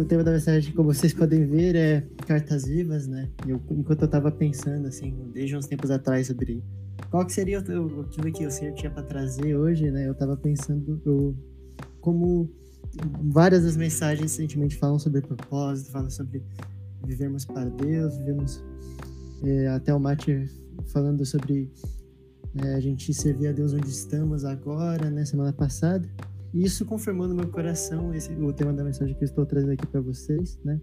o tema da mensagem, como vocês podem ver, é cartas vivas, né? Eu, enquanto eu tava pensando, assim, desde uns tempos atrás sobre qual que seria o, aquilo que o Senhor tinha para trazer hoje, né? Eu tava pensando como várias das mensagens recentemente falam sobre propósito, falam sobre vivermos para Deus, vivemos é, até o Mate falando sobre é, a gente servir a Deus onde estamos agora, né? Semana passada. E isso confirmou no meu coração esse, o tema da mensagem que eu estou trazendo aqui para vocês, né?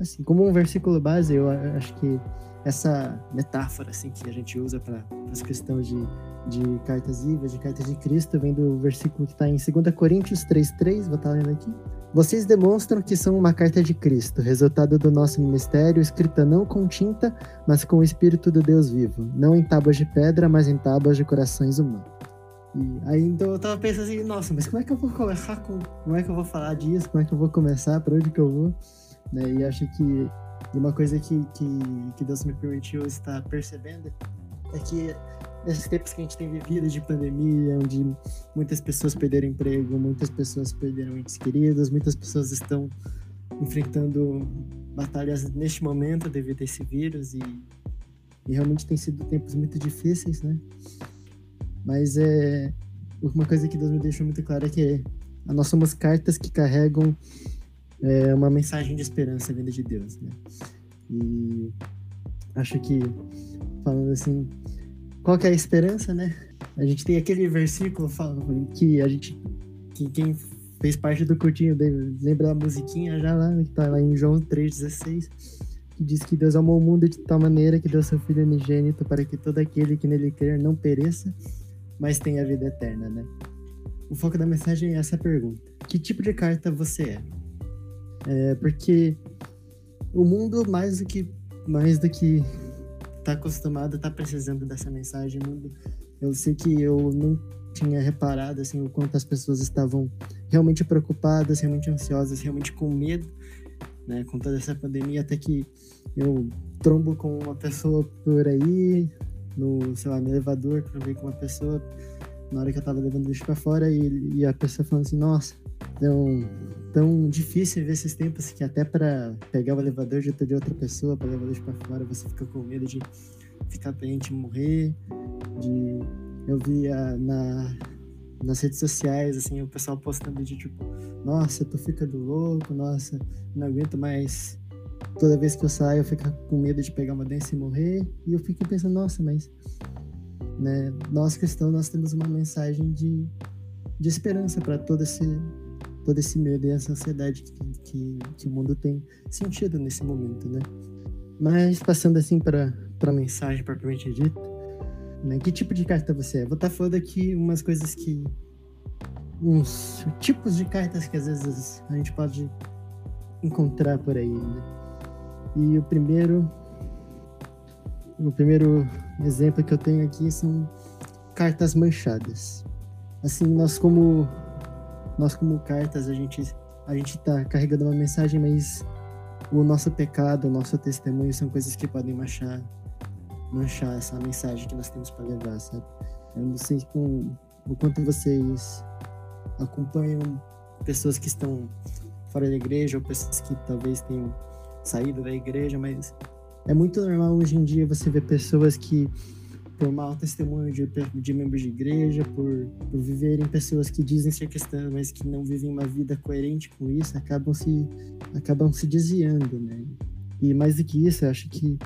Assim, como um versículo base, eu acho que essa metáfora assim que a gente usa para as questões de, de cartas vivas, de cartas de Cristo, vem do versículo que está em 2 Coríntios 3,3, vou estar tá lendo aqui. Vocês demonstram que são uma carta de Cristo, resultado do nosso ministério, escrita não com tinta, mas com o Espírito do Deus vivo, não em tábuas de pedra, mas em tábuas de corações humanos. E aí então eu tava pensando assim, nossa, mas como é que eu vou começar com. Como é que eu vou falar disso? Como é que eu vou começar? Para onde que eu vou? Né? E acho que uma coisa que, que, que Deus me permitiu estar percebendo é que nesses tempos que a gente tem vivido de pandemia, onde muitas pessoas perderam emprego, muitas pessoas perderam entes queridos, muitas pessoas estão enfrentando batalhas neste momento devido a esse vírus e, e realmente tem sido tempos muito difíceis, né? Mas é uma coisa que Deus me deixou muito claro é que nós somos cartas que carregam é, uma mensagem de esperança vinda de Deus, né? E acho que falando assim, qual que é a esperança, né? A gente tem aquele versículo que a gente que quem fez parte do curtinho lembra da musiquinha já lá, que tá lá em João 3:16 que diz que Deus amou o mundo de tal maneira que deu seu filho unigênito para que todo aquele que nele crer não pereça, mas tem a vida eterna, né? O foco da mensagem é essa pergunta: Que tipo de carta você é? é porque o mundo, mais do que mais do que tá acostumado, tá precisando dessa mensagem. Mundo, eu sei que eu não tinha reparado assim o quanto as pessoas estavam realmente preocupadas, realmente ansiosas, realmente com medo, né, com toda essa pandemia, até que eu trombo com uma pessoa por aí, no, sei lá, no elevador, ver com uma pessoa na hora que eu tava levando lixo pra fora e, e a pessoa falando assim, nossa, tão, tão difícil ver esses tempos que até para pegar o elevador de outra pessoa, para levar lixo pra fora, você fica com medo de ficar doente, morrer, de... Eu via na, nas redes sociais, assim, o pessoal postando de tipo, nossa, eu tô ficando louco, nossa, não aguento mais toda vez que eu saio eu fico com medo de pegar uma doença e morrer. E eu fico pensando, nossa, mas né, nós cristãos nós temos uma mensagem de, de esperança para todo esse todo esse medo e essa ansiedade que, que, que, o mundo tem sentido nesse momento, né? Mas passando assim para a mensagem propriamente dita, né? Que tipo de carta você é? Vou estar tá falando aqui umas coisas que uns tipos de cartas que às vezes a gente pode encontrar por aí, né? E o primeiro o primeiro exemplo que eu tenho aqui são cartas manchadas. Assim, nós como nós como cartas, a gente a gente tá carregando uma mensagem, mas o nosso pecado, o nosso testemunho são coisas que podem manchar manchar essa mensagem que nós temos para levar, sabe? Eu não sei com o quanto vocês acompanham pessoas que estão fora da igreja ou pessoas que talvez tenham saído da igreja, mas é muito normal hoje em dia você ver pessoas que, por mau testemunho de, de membros de igreja, por, por viverem pessoas que dizem ser cristãs, mas que não vivem uma vida coerente com isso, acabam se, acabam se desviando, né? E mais do que isso, eu acho que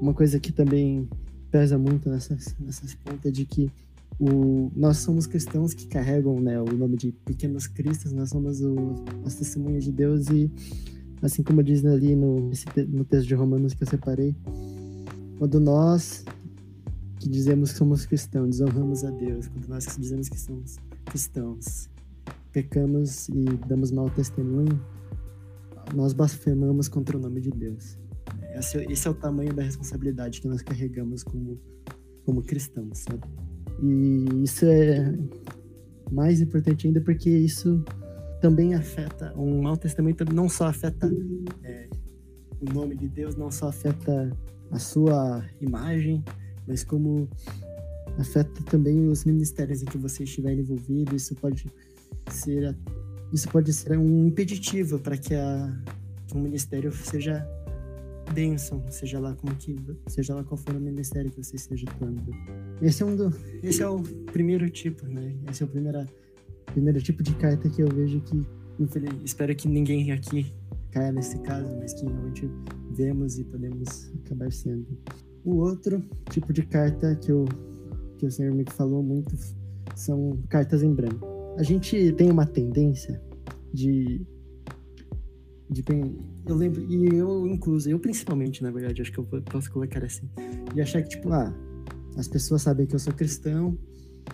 uma coisa que também pesa muito nessas, nessas pontas é de que o, nós somos cristãos que carregam né, o nome de pequenos cristos, nós somos o, as testemunhas de Deus e assim como diz ali no, no texto de Romanos que eu separei, quando nós que dizemos que somos cristãos, desonramos a Deus, quando nós que dizemos que somos cristãos, pecamos e damos mau testemunho, nós blasfemamos contra o nome de Deus. Esse, esse é o tamanho da responsabilidade que nós carregamos como, como cristãos, sabe? E isso é mais importante ainda porque isso também afeta, um mau testemunho não só afeta é, o nome de Deus, não só afeta a sua imagem, mas como afeta também os ministérios em que você estiver envolvido. Isso pode ser, isso pode ser um impeditivo para que a, um ministério seja bênção, seja lá como que, seja lá qual for o ministério que você esteja atuando. Esse é um do, esse é o primeiro tipo, né? Esse é o primeiro, primeiro tipo de carta que eu vejo que, infeliz, espero que ninguém aqui caia nesse caso, mas que realmente vemos e podemos acabar sendo. O outro tipo de carta que, eu, que o senhor me falou muito são cartas em branco. A gente tem uma tendência de de eu lembro e eu incluso eu principalmente na verdade acho que eu posso colocar assim de achar que tipo ah as pessoas sabem que eu sou cristão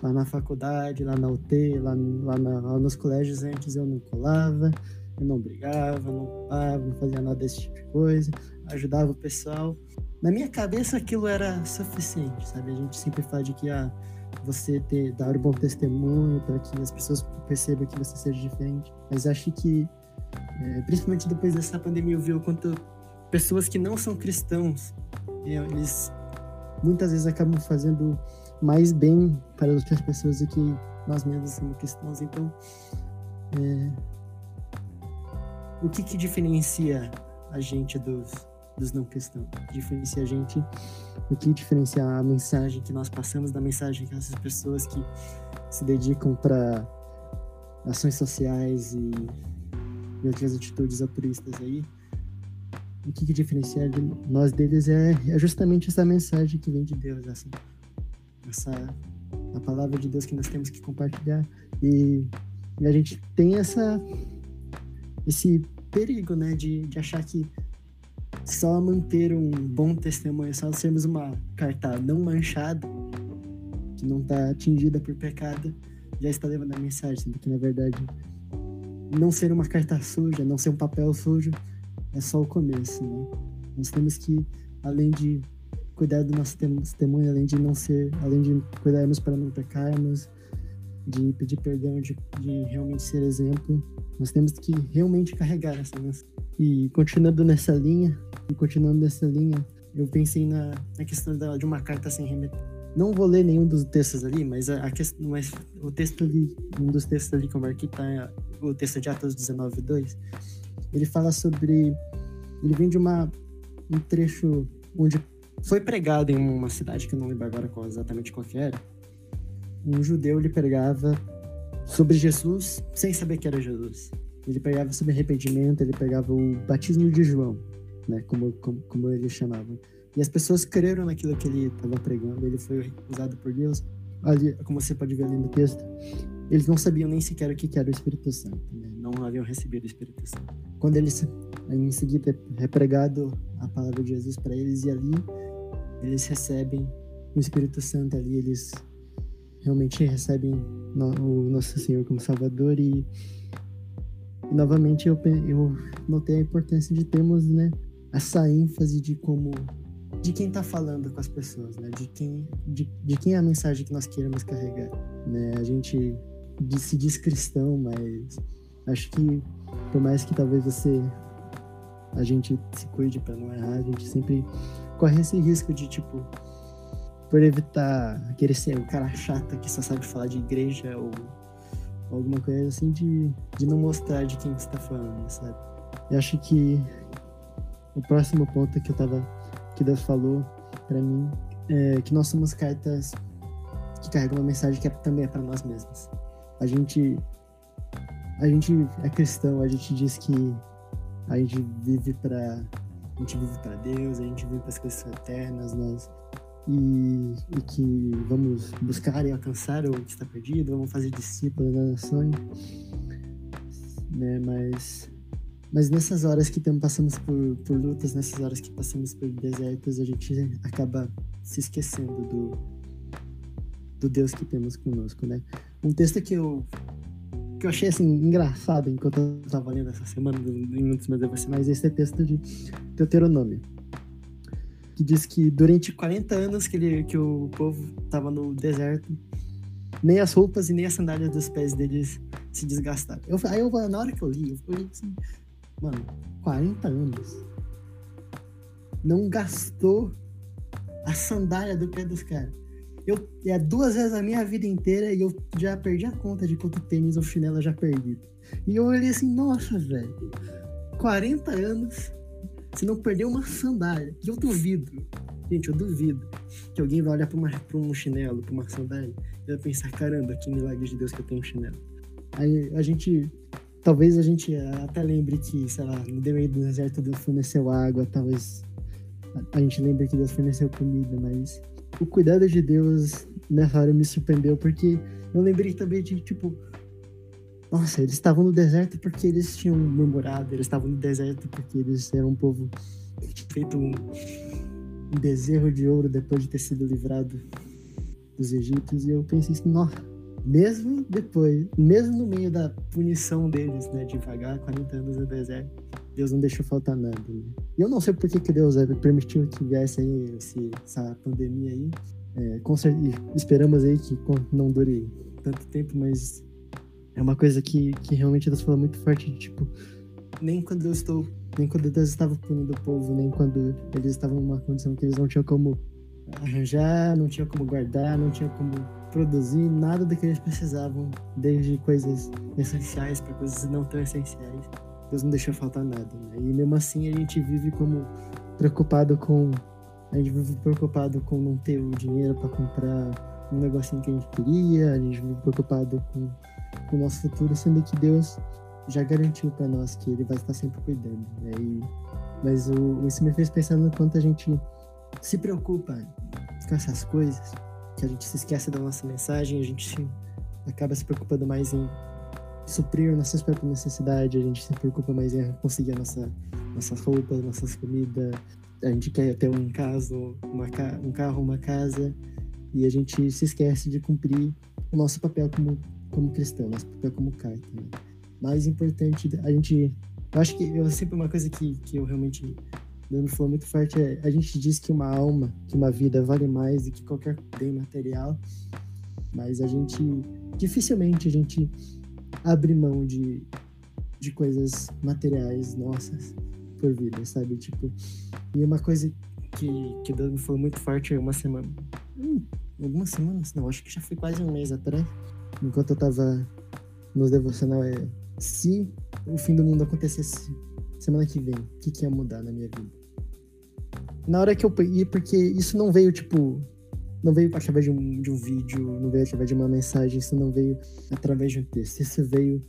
lá na faculdade lá na UT lá, lá, na, lá nos colégios antes eu não colava eu não brigava não roubava não fazia nada desse tipo de coisa ajudava o pessoal. Na minha cabeça aquilo era suficiente sabe? A gente sempre fala de que ah você ter dar um bom testemunho para que as pessoas percebam que você seja diferente. Mas acho que é, principalmente depois dessa pandemia, eu vi o quanto pessoas que não são cristãos, é, eles muitas vezes acabam fazendo mais bem para outras pessoas do que nós mesmos somos cristãos. Então, é, o que, que diferencia a gente dos, dos não cristãos? Diferencia a gente? O que diferencia a mensagem que nós passamos da mensagem que essas pessoas que se dedicam para ações sociais e e outras atitudes altruístas aí, o que, que diferencia de nós deles é, é, justamente essa mensagem que vem de Deus, essa, essa a palavra de Deus que nós temos que compartilhar e, e a gente tem essa esse perigo, né, de, de achar que só manter um bom testemunho, só sermos uma carta não manchada, que não está atingida por pecado, já está levando a mensagem, sendo que na verdade não ser uma carta suja, não ser um papel sujo, é só o começo, né? Nós temos que, além de cuidar do nosso testemunho, além de não ser, além de cuidarmos para não pecarmos, de pedir perdão, de, de realmente ser exemplo, nós temos que realmente carregar essa mensagem. E continuando nessa linha, e continuando nessa linha, eu pensei na, na questão da, de uma carta sem remeter. Não vou ler nenhum dos textos ali, mas a, a questão, mas o texto ali, um dos textos ali que eu marquei tá o texto de Atos 19, 2. Ele fala sobre, ele vem de uma um trecho onde foi pregado em uma cidade que eu não lembro agora qual, exatamente qual que era. Um judeu ele pregava sobre Jesus sem saber que era Jesus. Ele pregava sobre arrependimento, ele pregava o batismo de João, né, como, como, como ele chamava. E as pessoas creram naquilo que ele estava pregando, ele foi usado por Deus. Ali, como você pode ver ali no texto, eles não sabiam nem sequer o que era o Espírito Santo, né? não haviam recebido o Espírito Santo. Quando eles, em seguida, é pregado a palavra de Jesus para eles, e ali eles recebem o Espírito Santo, ali eles realmente recebem o Nosso Senhor como Salvador, e, e novamente eu, eu notei a importância de termos né, essa ênfase de como de quem está falando com as pessoas, né? De quem, de, de quem é a mensagem que nós queremos carregar, né? A gente se diz cristão, mas acho que por mais que talvez você a gente se cuide para não errar, a gente sempre corre esse risco de tipo por evitar querer ser o cara chato que só sabe falar de igreja ou, ou alguma coisa assim de, de não mostrar de quem você está falando, sabe? Eu acho que o próximo ponto que eu tava que Deus falou para mim é que nós somos cartas que carregam uma mensagem que é, também é para nós mesmos. A gente a gente é cristão, a gente diz que a gente vive para a gente vive para Deus, a gente vive para as coisas eternas, nós e, e, que vamos buscar e alcançar o que está perdido, vamos fazer discípulos das nações, né? Mas mas nessas horas que temos, passamos por, por lutas, nessas horas que passamos por desertos, a gente acaba se esquecendo do, do Deus que temos conosco, né? Um texto que eu, que eu achei, assim, engraçado enquanto eu estava lendo essa semana, em um dos meus devocionais, esse é texto de Deuteronômio, que diz que durante 40 anos que, ele, que o povo estava no deserto, nem as roupas e nem as sandálias dos pés deles se desgastaram. Eu, aí eu, na hora que eu li, eu falei assim, mano, 40 anos, não gastou a sandália do pé dos caras. Eu, é duas vezes a minha vida inteira e eu já perdi a conta de quanto tênis ou chinelo eu já perdi. E eu olhei assim, nossa, velho. 40 anos, você não perdeu uma sandália. E eu duvido, gente, eu duvido que alguém vai olhar para um chinelo, para uma sandália, e vai pensar: caramba, que milagre de Deus que eu tenho um chinelo. Aí a gente. Talvez a gente até lembre que, sei lá, no meio do deserto Deus forneceu água, talvez a gente lembre que Deus forneceu comida, mas o cuidado de Deus nessa hora me surpreendeu, porque eu lembrei também de, tipo, nossa, eles estavam no deserto porque eles tinham murmurado, eles estavam no deserto porque eles eram um povo feito um, um bezerro de ouro depois de ter sido livrado dos egípcios, e eu pensei assim, nossa, mesmo depois, mesmo no meio da punição deles, né, de vagar 40 anos no deserto, Deus não deixou faltar nada. Né? E eu não sei por que, que Deus é, permitiu que viesse aí esse, essa pandemia aí. É, esperamos aí que não dure tanto tempo, mas é uma coisa que, que realmente Deus falou muito forte, tipo, nem quando eu estou, nem quando Deus estava punindo o povo, nem quando eles estavam numa condição que eles não tinham como arranjar, não tinham como guardar, não tinham como produzir nada do que eles precisavam, desde coisas essenciais para coisas não tão essenciais. Deus não deixou faltar nada, né? E mesmo assim a gente vive como preocupado com a gente vive preocupado com não ter o dinheiro para comprar um negocinho que a gente queria, a gente vive preocupado com, com o nosso futuro, sendo que Deus já garantiu para nós que Ele vai estar sempre cuidando. Né? E, mas o, isso me fez pensar no quanto a gente se preocupa com essas coisas, que a gente se esquece da nossa mensagem, a gente se, acaba se preocupando mais em suprir nossas próprias necessidades, a gente se preocupa mais em conseguir a nossa, nossas roupas, nossas comidas, a gente quer ter um casa, uma, um carro, uma casa, e a gente se esquece de cumprir o nosso papel como, como cristão, nosso papel como carta. Né? Mais importante, a gente. Eu acho que eu sempre uma coisa que, que eu realmente me falou muito forte é a gente diz que uma alma, que uma vida vale mais do que qualquer bem material, mas a gente dificilmente a gente abre mão de, de coisas materiais nossas por vida, sabe? Tipo, e uma coisa que, que Deus me falou muito forte uma semana. Hum, algumas semanas? Não, acho que já foi quase um mês atrás. Enquanto eu tava no devocional, é se o fim do mundo acontecesse semana que vem, o que, que ia mudar na minha vida? Na hora que eu ia, porque isso não veio, tipo, não veio através de um, de um vídeo, não veio através de uma mensagem, isso não veio através de um texto. Isso veio.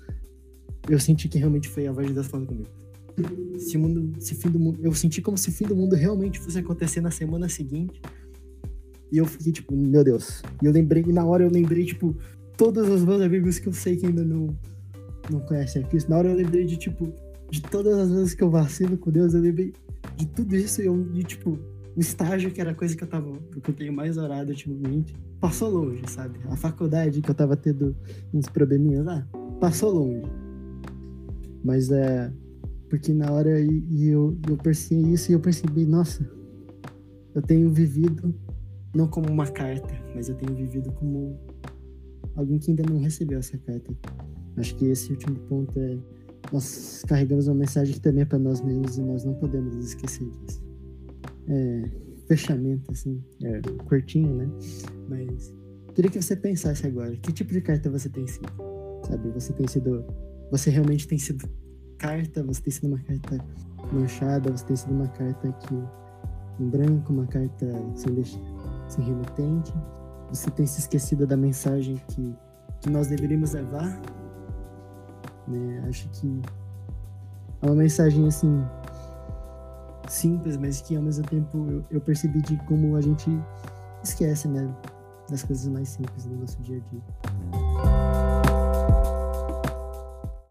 Eu senti que realmente foi a voz de Deus falando comigo. Se o mundo, se fim do mundo, eu senti como se o fim do mundo realmente fosse acontecer na semana seguinte. E eu fiquei tipo, meu Deus. E eu lembrei, e na hora eu lembrei, tipo, todos os meus amigos que eu sei que ainda não, não conhecem a Cristo. Na hora eu lembrei de, tipo, de todas as vezes que eu vacilo com Deus, eu lembrei de tudo isso e eu, de, tipo, o estágio, que era a coisa que eu tava. que eu tenho mais orado ultimamente, passou longe, sabe? A faculdade que eu tava tendo uns probleminhas lá, passou longe. Mas é. Porque na hora e, eu, eu percebi isso e eu percebi, nossa, eu tenho vivido não como uma carta, mas eu tenho vivido como alguém que ainda não recebeu essa carta. Acho que esse último ponto é nós carregamos uma mensagem que também é para nós mesmos e nós não podemos esquecer disso é, fechamento, assim, é, curtinho, né? Mas queria que você pensasse agora, que tipo de carta você tem sido? Sabe, você tem sido, você realmente tem sido carta, você tem sido uma carta manchada, você tem sido uma carta que em branco, uma carta sem, sem remetente, você tem se esquecido da mensagem que, que nós deveríamos levar, né? Acho que é uma mensagem assim simples, mas que ao mesmo tempo eu, eu percebi de como a gente esquece, né? Das coisas mais simples do nosso dia a dia.